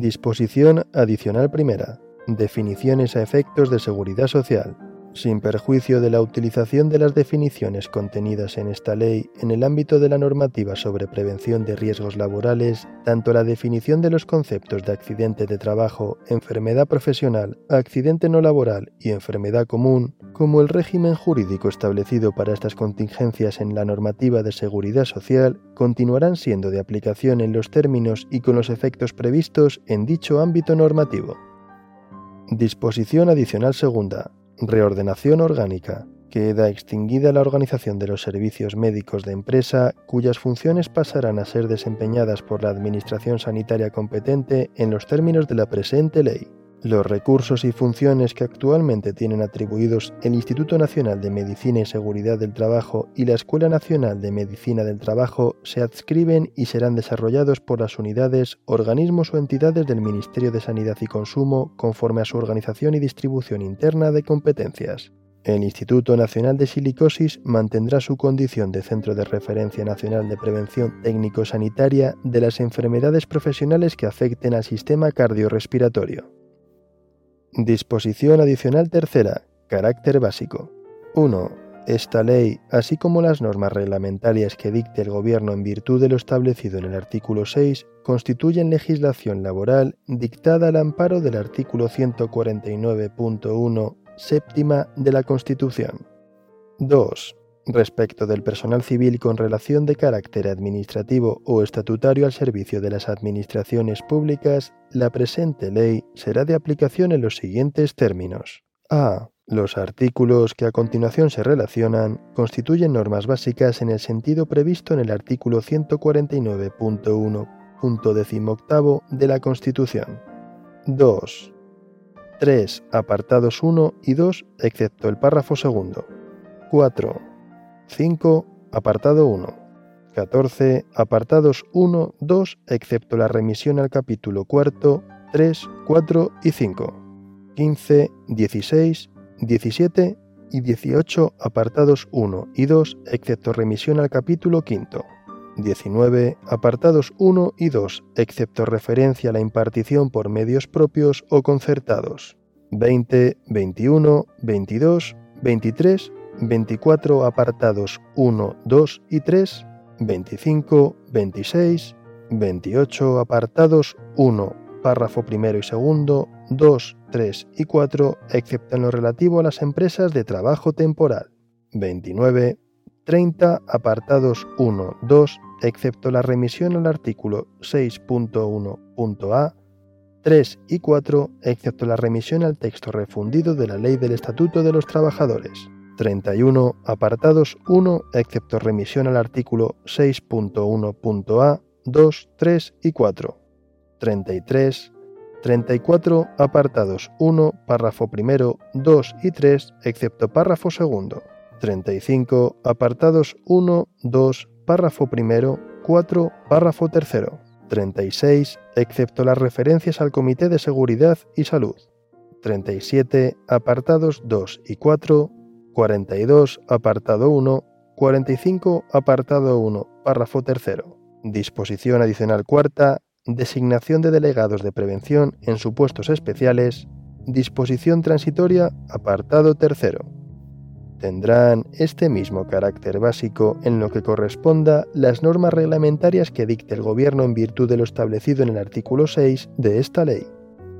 Disposición adicional primera. Definiciones a efectos de seguridad social sin perjuicio de la utilización de las definiciones contenidas en esta ley en el ámbito de la normativa sobre prevención de riesgos laborales, tanto la definición de los conceptos de accidente de trabajo, enfermedad profesional, accidente no laboral y enfermedad común, como el régimen jurídico establecido para estas contingencias en la normativa de seguridad social, continuarán siendo de aplicación en los términos y con los efectos previstos en dicho ámbito normativo. Disposición adicional segunda. Reordenación orgánica. Queda extinguida la organización de los servicios médicos de empresa, cuyas funciones pasarán a ser desempeñadas por la Administración Sanitaria competente en los términos de la presente ley. Los recursos y funciones que actualmente tienen atribuidos el Instituto Nacional de Medicina y Seguridad del Trabajo y la Escuela Nacional de Medicina del Trabajo se adscriben y serán desarrollados por las unidades, organismos o entidades del Ministerio de Sanidad y Consumo conforme a su organización y distribución interna de competencias. El Instituto Nacional de Silicosis mantendrá su condición de Centro de Referencia Nacional de Prevención Técnico-Sanitaria de las enfermedades profesionales que afecten al sistema cardiorrespiratorio. Disposición adicional tercera. Carácter básico. 1. Esta ley, así como las normas reglamentarias que dicte el Gobierno en virtud de lo establecido en el artículo 6, constituyen legislación laboral dictada al amparo del artículo 149.1 séptima de la Constitución. 2 respecto del personal civil con relación de carácter administrativo o estatutario al servicio de las administraciones públicas, la presente ley será de aplicación en los siguientes términos. A. Los artículos que a continuación se relacionan constituyen normas básicas en el sentido previsto en el artículo 149.1.18 de la Constitución. 2. 3. Apartados 1 y 2, excepto el párrafo segundo. 4 5, apartado 1. 14, apartados 1, 2, excepto la remisión al capítulo 4, 3, 4 y 5. 15, 16, 17 y 18, apartados 1 y 2, excepto remisión al capítulo 5. 19, apartados 1 y 2, excepto referencia a la impartición por medios propios o concertados. 20, 21, 22, 23 24 apartados 1, 2 y 3, 25, 26, 28 apartados 1, párrafo primero y segundo, 2, 3 y 4, excepto en lo relativo a las empresas de trabajo temporal. 29, 30 apartados 1, 2, excepto la remisión al artículo 6.1.a, 3 y 4, excepto la remisión al texto refundido de la Ley del Estatuto de los Trabajadores. 31, apartados 1, excepto remisión al artículo 6.1.a, 2, 3 y 4. 33, 34, apartados 1, párrafo primero, 2 y 3, excepto párrafo segundo. 35, apartados 1, 2, párrafo primero, 4, párrafo tercero. 36, excepto las referencias al Comité de Seguridad y Salud. 37, apartados 2 y 4, 42, apartado 1, 45, apartado 1, párrafo tercero. Disposición adicional cuarta, designación de delegados de prevención en supuestos especiales, disposición transitoria, apartado tercero. Tendrán este mismo carácter básico en lo que corresponda las normas reglamentarias que dicte el Gobierno en virtud de lo establecido en el artículo 6 de esta ley.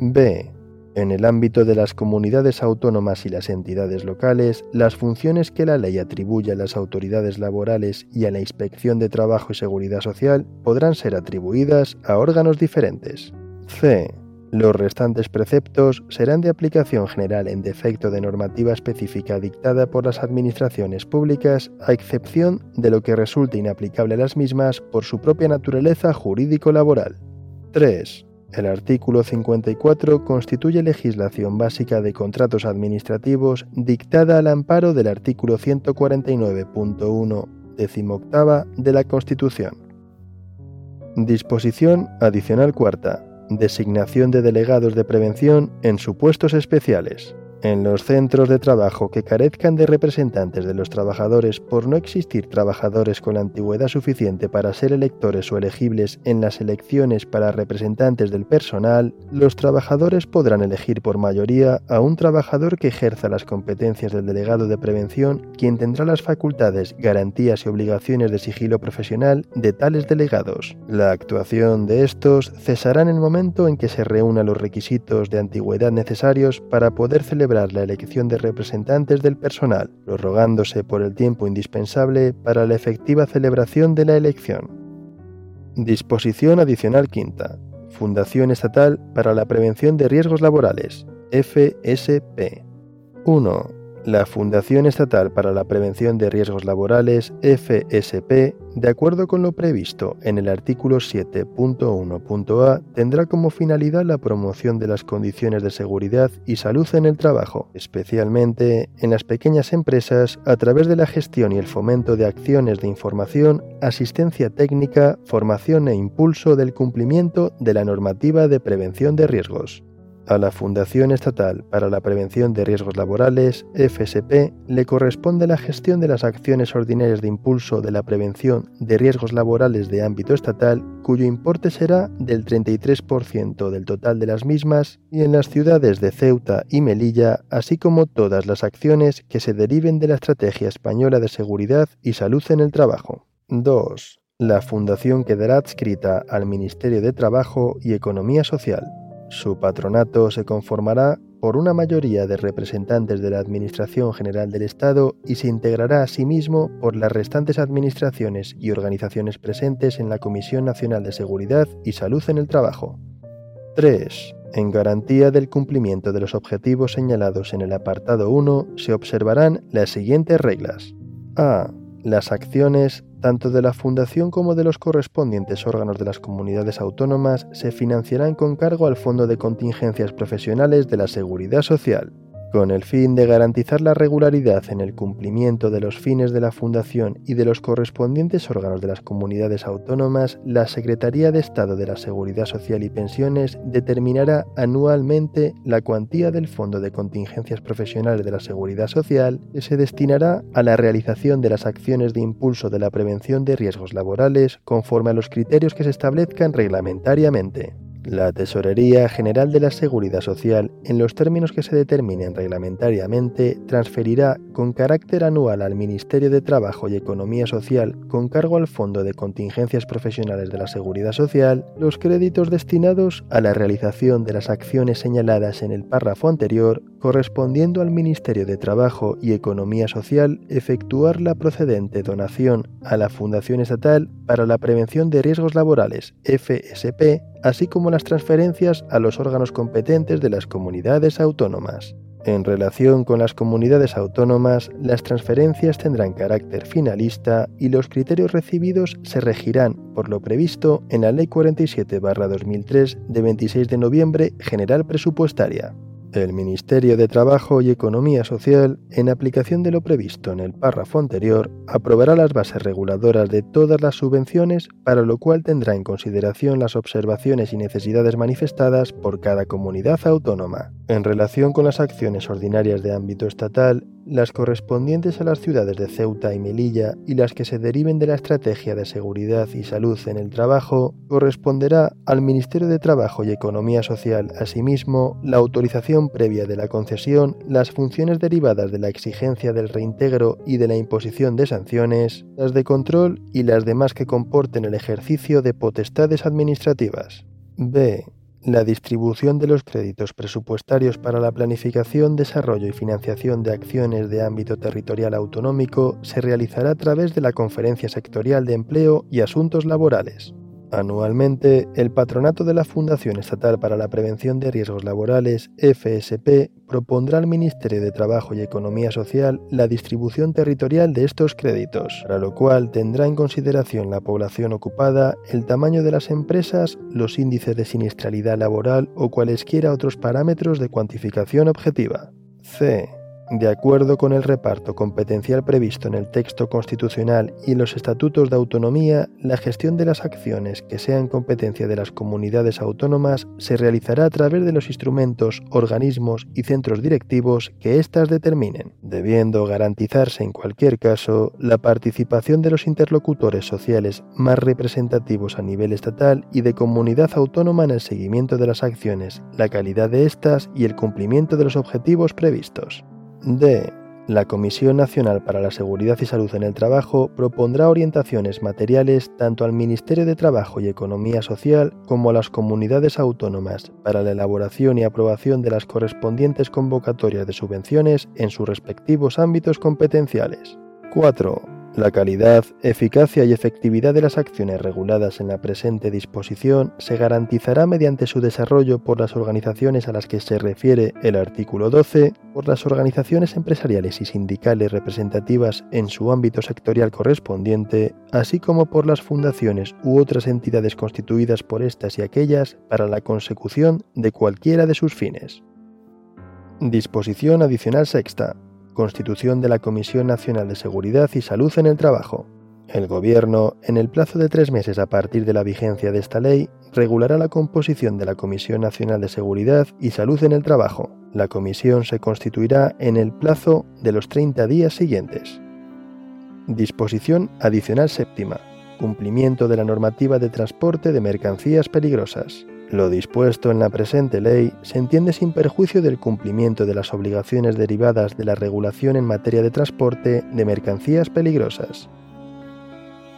B. En el ámbito de las comunidades autónomas y las entidades locales, las funciones que la ley atribuye a las autoridades laborales y a la Inspección de Trabajo y Seguridad Social podrán ser atribuidas a órganos diferentes. C. Los restantes preceptos serán de aplicación general en defecto de normativa específica dictada por las administraciones públicas, a excepción de lo que resulte inaplicable a las mismas por su propia naturaleza jurídico-laboral. 3. El artículo 54 constituye legislación básica de contratos administrativos dictada al amparo del artículo 149.1 decimoctava de la Constitución. Disposición adicional cuarta. Designación de delegados de prevención en supuestos especiales. En los centros de trabajo que carezcan de representantes de los trabajadores por no existir trabajadores con antigüedad suficiente para ser electores o elegibles en las elecciones para representantes del personal, los trabajadores podrán elegir por mayoría a un trabajador que ejerza las competencias del delegado de prevención, quien tendrá las facultades, garantías y obligaciones de sigilo profesional de tales delegados. La actuación de estos cesará en el momento en que se reúnan los requisitos de antigüedad necesarios para poder celebrar la elección de representantes del personal, prorrogándose por el tiempo indispensable para la efectiva celebración de la elección. Disposición adicional quinta. Fundación Estatal para la Prevención de Riesgos Laborales, FSP. 1 la Fundación Estatal para la Prevención de Riesgos Laborales, FSP, de acuerdo con lo previsto en el artículo 7.1.a, tendrá como finalidad la promoción de las condiciones de seguridad y salud en el trabajo, especialmente en las pequeñas empresas, a través de la gestión y el fomento de acciones de información, asistencia técnica, formación e impulso del cumplimiento de la normativa de prevención de riesgos. A la Fundación Estatal para la Prevención de Riesgos Laborales, FSP, le corresponde la gestión de las acciones ordinarias de impulso de la prevención de riesgos laborales de ámbito estatal, cuyo importe será del 33% del total de las mismas, y en las ciudades de Ceuta y Melilla, así como todas las acciones que se deriven de la Estrategia Española de Seguridad y Salud en el Trabajo. 2. La Fundación quedará adscrita al Ministerio de Trabajo y Economía Social. Su patronato se conformará por una mayoría de representantes de la Administración General del Estado y se integrará asimismo por las restantes administraciones y organizaciones presentes en la Comisión Nacional de Seguridad y Salud en el Trabajo. 3. En garantía del cumplimiento de los objetivos señalados en el apartado 1 se observarán las siguientes reglas. A. Las acciones tanto de la Fundación como de los correspondientes órganos de las comunidades autónomas se financiarán con cargo al Fondo de Contingencias Profesionales de la Seguridad Social con el fin de garantizar la regularidad en el cumplimiento de los fines de la Fundación y de los correspondientes órganos de las comunidades autónomas, la Secretaría de Estado de la Seguridad Social y Pensiones determinará anualmente la cuantía del Fondo de Contingencias Profesionales de la Seguridad Social que se destinará a la realización de las acciones de impulso de la prevención de riesgos laborales conforme a los criterios que se establezcan reglamentariamente. La Tesorería General de la Seguridad Social, en los términos que se determinen reglamentariamente, transferirá con carácter anual al Ministerio de Trabajo y Economía Social, con cargo al Fondo de Contingencias Profesionales de la Seguridad Social, los créditos destinados a la realización de las acciones señaladas en el párrafo anterior, correspondiendo al Ministerio de Trabajo y Economía Social efectuar la procedente donación a la Fundación Estatal para la Prevención de Riesgos Laborales, FSP, así como las transferencias a los órganos competentes de las comunidades autónomas. En relación con las comunidades autónomas, las transferencias tendrán carácter finalista y los criterios recibidos se regirán por lo previsto en la Ley 47-2003 de 26 de noviembre General Presupuestaria. El Ministerio de Trabajo y Economía Social, en aplicación de lo previsto en el párrafo anterior, aprobará las bases reguladoras de todas las subvenciones, para lo cual tendrá en consideración las observaciones y necesidades manifestadas por cada comunidad autónoma. En relación con las acciones ordinarias de ámbito estatal, las correspondientes a las ciudades de Ceuta y Melilla y las que se deriven de la Estrategia de Seguridad y Salud en el Trabajo, corresponderá al Ministerio de Trabajo y Economía Social, asimismo, la autorización previa de la concesión, las funciones derivadas de la exigencia del reintegro y de la imposición de sanciones, las de control y las demás que comporten el ejercicio de potestades administrativas. B la distribución de los créditos presupuestarios para la planificación, desarrollo y financiación de acciones de ámbito territorial autonómico se realizará a través de la Conferencia Sectorial de Empleo y Asuntos Laborales. Anualmente, el patronato de la Fundación Estatal para la Prevención de Riesgos Laborales, FSP, propondrá al Ministerio de Trabajo y Economía Social la distribución territorial de estos créditos, para lo cual tendrá en consideración la población ocupada, el tamaño de las empresas, los índices de siniestralidad laboral o cualesquiera otros parámetros de cuantificación objetiva. C de acuerdo con el reparto competencial previsto en el texto constitucional y los estatutos de autonomía, la gestión de las acciones que sean competencia de las comunidades autónomas se realizará a través de los instrumentos, organismos y centros directivos que éstas determinen, debiendo garantizarse en cualquier caso la participación de los interlocutores sociales más representativos a nivel estatal y de comunidad autónoma en el seguimiento de las acciones, la calidad de éstas y el cumplimiento de los objetivos previstos. D. La Comisión Nacional para la Seguridad y Salud en el Trabajo propondrá orientaciones materiales tanto al Ministerio de Trabajo y Economía Social como a las comunidades autónomas para la elaboración y aprobación de las correspondientes convocatorias de subvenciones en sus respectivos ámbitos competenciales. 4 la calidad, eficacia y efectividad de las acciones reguladas en la presente disposición se garantizará mediante su desarrollo por las organizaciones a las que se refiere el artículo 12, por las organizaciones empresariales y sindicales representativas en su ámbito sectorial correspondiente, así como por las fundaciones u otras entidades constituidas por estas y aquellas para la consecución de cualquiera de sus fines. Disposición adicional sexta constitución de la Comisión Nacional de Seguridad y Salud en el Trabajo. El Gobierno, en el plazo de tres meses a partir de la vigencia de esta ley, regulará la composición de la Comisión Nacional de Seguridad y Salud en el Trabajo. La comisión se constituirá en el plazo de los 30 días siguientes. Disposición adicional séptima. Cumplimiento de la normativa de transporte de mercancías peligrosas. Lo dispuesto en la presente ley se entiende sin perjuicio del cumplimiento de las obligaciones derivadas de la regulación en materia de transporte de mercancías peligrosas.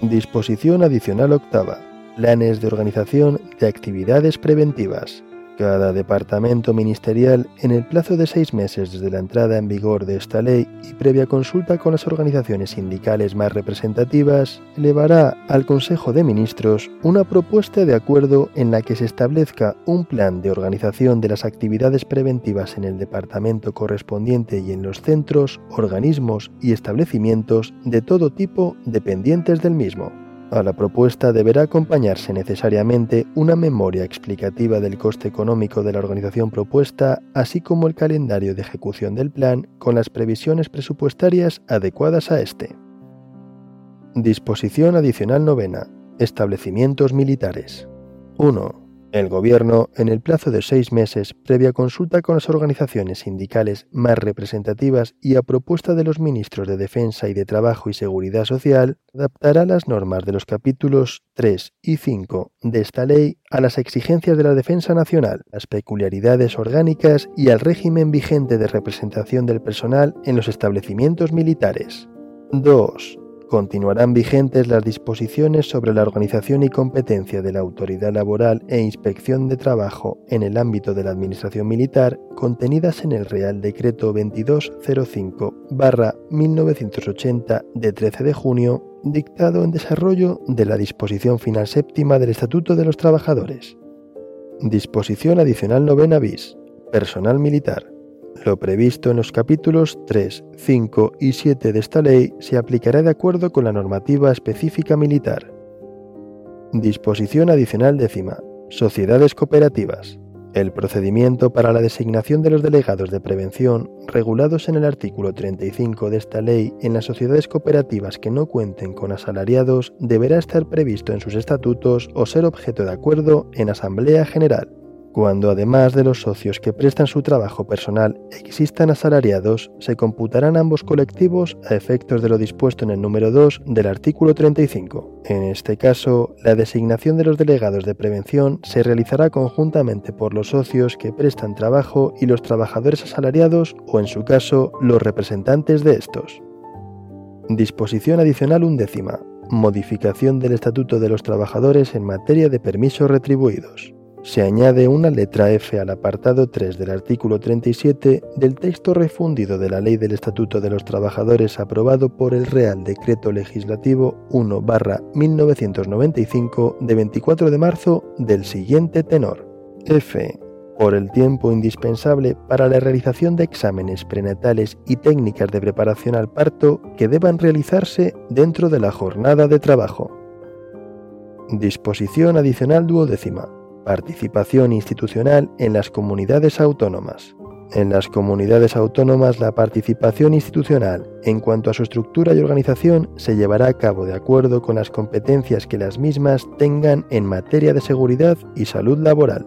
Disposición adicional octava. Planes de organización de actividades preventivas. Cada departamento ministerial, en el plazo de seis meses desde la entrada en vigor de esta ley y previa consulta con las organizaciones sindicales más representativas, elevará al Consejo de Ministros una propuesta de acuerdo en la que se establezca un plan de organización de las actividades preventivas en el departamento correspondiente y en los centros, organismos y establecimientos de todo tipo dependientes del mismo. A la propuesta deberá acompañarse necesariamente una memoria explicativa del coste económico de la organización propuesta, así como el calendario de ejecución del plan con las previsiones presupuestarias adecuadas a este. Disposición adicional novena. Establecimientos militares. 1. El Gobierno, en el plazo de seis meses, previa consulta con las organizaciones sindicales más representativas y a propuesta de los ministros de Defensa y de Trabajo y Seguridad Social, adaptará las normas de los capítulos 3 y 5 de esta ley a las exigencias de la defensa nacional, las peculiaridades orgánicas y al régimen vigente de representación del personal en los establecimientos militares. 2 continuarán vigentes las disposiciones sobre la organización y competencia de la autoridad laboral e inspección de trabajo en el ámbito de la Administración Militar contenidas en el Real Decreto 2205-1980 de 13 de junio, dictado en desarrollo de la disposición final séptima del Estatuto de los Trabajadores. Disposición adicional novena bis. Personal militar. Lo previsto en los capítulos 3, 5 y 7 de esta ley se aplicará de acuerdo con la normativa específica militar. Disposición adicional décima. Sociedades cooperativas. El procedimiento para la designación de los delegados de prevención, regulados en el artículo 35 de esta ley en las sociedades cooperativas que no cuenten con asalariados, deberá estar previsto en sus estatutos o ser objeto de acuerdo en Asamblea General. Cuando además de los socios que prestan su trabajo personal existan asalariados, se computarán ambos colectivos a efectos de lo dispuesto en el número 2 del artículo 35. En este caso, la designación de los delegados de prevención se realizará conjuntamente por los socios que prestan trabajo y los trabajadores asalariados o, en su caso, los representantes de estos. Disposición adicional undécima. Modificación del Estatuto de los Trabajadores en materia de permisos retribuidos se añade una letra F al apartado 3 del artículo 37 del texto refundido de la Ley del Estatuto de los Trabajadores aprobado por el Real Decreto Legislativo 1-1995 de 24 de marzo del siguiente tenor. F. Por el tiempo indispensable para la realización de exámenes prenatales y técnicas de preparación al parto que deban realizarse dentro de la jornada de trabajo. Disposición adicional duodécima Participación institucional en las comunidades autónomas. En las comunidades autónomas la participación institucional en cuanto a su estructura y organización se llevará a cabo de acuerdo con las competencias que las mismas tengan en materia de seguridad y salud laboral.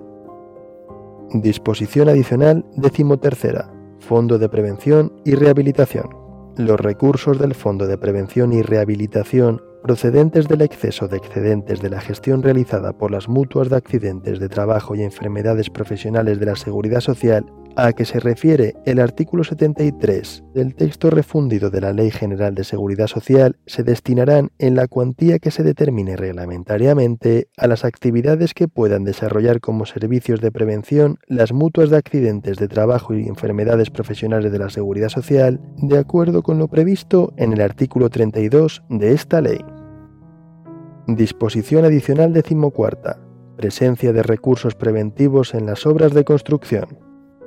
Disposición adicional decimotercera. Fondo de Prevención y Rehabilitación. Los recursos del Fondo de Prevención y Rehabilitación procedentes del exceso de excedentes de la gestión realizada por las mutuas de accidentes de trabajo y enfermedades profesionales de la Seguridad Social a que se refiere el artículo 73 del texto refundido de la Ley General de Seguridad Social se destinarán en la cuantía que se determine reglamentariamente a las actividades que puedan desarrollar como servicios de prevención las mutuas de accidentes de trabajo y enfermedades profesionales de la Seguridad Social, de acuerdo con lo previsto en el artículo 32 de esta ley. Disposición adicional decimocuarta. Presencia de recursos preventivos en las obras de construcción.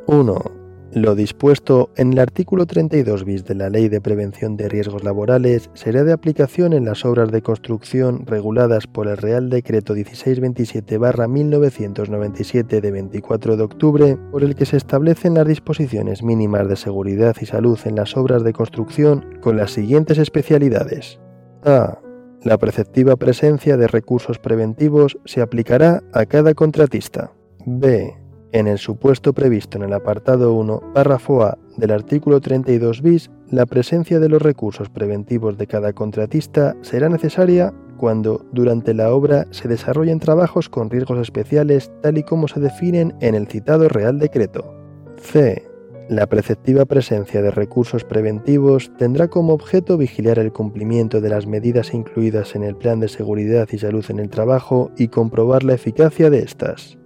1. Lo dispuesto en el artículo 32 bis de la Ley de Prevención de Riesgos Laborales será de aplicación en las obras de construcción reguladas por el Real Decreto 1627-1997 de 24 de octubre, por el que se establecen las disposiciones mínimas de seguridad y salud en las obras de construcción con las siguientes especialidades. A. La preceptiva presencia de recursos preventivos se aplicará a cada contratista. B en el supuesto previsto en el apartado 1, párrafo A del artículo 32 bis, la presencia de los recursos preventivos de cada contratista será necesaria cuando durante la obra se desarrollen trabajos con riesgos especiales tal y como se definen en el citado Real Decreto. C. La preceptiva presencia de recursos preventivos tendrá como objeto vigilar el cumplimiento de las medidas incluidas en el Plan de Seguridad y Salud en el Trabajo y comprobar la eficacia de estas.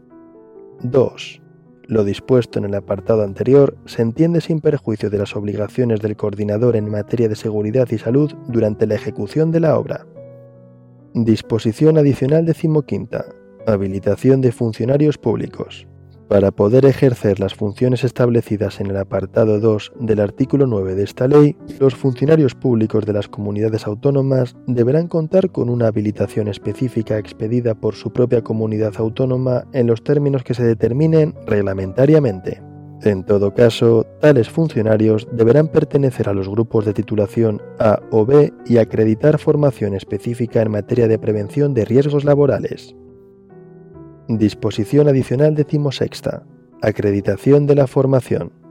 2. Lo dispuesto en el apartado anterior se entiende sin perjuicio de las obligaciones del coordinador en materia de seguridad y salud durante la ejecución de la obra. Disposición adicional decimoquinta. Habilitación de funcionarios públicos. Para poder ejercer las funciones establecidas en el apartado 2 del artículo 9 de esta ley, los funcionarios públicos de las comunidades autónomas deberán contar con una habilitación específica expedida por su propia comunidad autónoma en los términos que se determinen reglamentariamente. En todo caso, tales funcionarios deberán pertenecer a los grupos de titulación A o B y acreditar formación específica en materia de prevención de riesgos laborales. Disposición adicional decimosexta. Acreditación de la formación.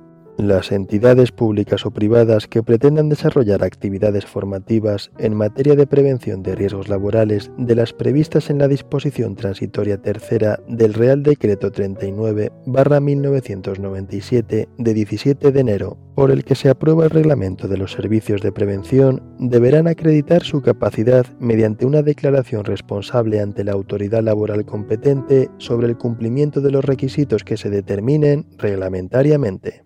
Las entidades públicas o privadas que pretendan desarrollar actividades formativas en materia de prevención de riesgos laborales de las previstas en la disposición transitoria tercera del Real Decreto 39-1997 de 17 de enero, por el que se aprueba el reglamento de los servicios de prevención, deberán acreditar su capacidad mediante una declaración responsable ante la autoridad laboral competente sobre el cumplimiento de los requisitos que se determinen reglamentariamente.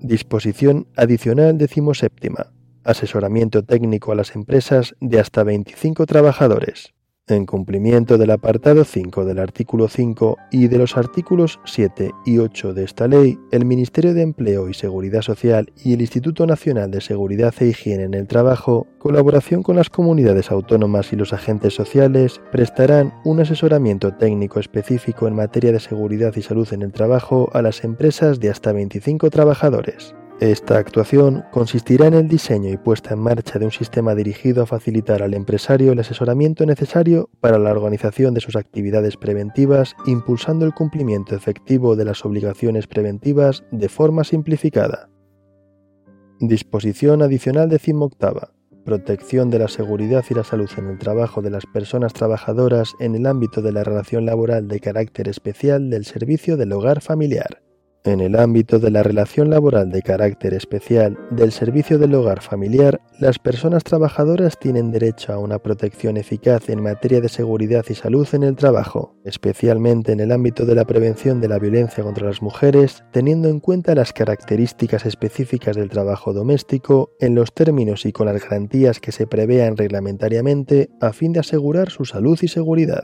Disposición adicional decimoséptima. Asesoramiento técnico a las empresas de hasta 25 trabajadores. En cumplimiento del apartado 5 del artículo 5 y de los artículos 7 y 8 de esta ley, el Ministerio de Empleo y Seguridad Social y el Instituto Nacional de Seguridad e Higiene en el Trabajo, colaboración con las comunidades autónomas y los agentes sociales, prestarán un asesoramiento técnico específico en materia de seguridad y salud en el trabajo a las empresas de hasta 25 trabajadores. Esta actuación consistirá en el diseño y puesta en marcha de un sistema dirigido a facilitar al empresario el asesoramiento necesario para la organización de sus actividades preventivas, impulsando el cumplimiento efectivo de las obligaciones preventivas de forma simplificada. Disposición adicional decimoctava. Protección de la seguridad y la salud en el trabajo de las personas trabajadoras en el ámbito de la relación laboral de carácter especial del servicio del hogar familiar. En el ámbito de la relación laboral de carácter especial del servicio del hogar familiar, las personas trabajadoras tienen derecho a una protección eficaz en materia de seguridad y salud en el trabajo, especialmente en el ámbito de la prevención de la violencia contra las mujeres, teniendo en cuenta las características específicas del trabajo doméstico en los términos y con las garantías que se prevean reglamentariamente a fin de asegurar su salud y seguridad.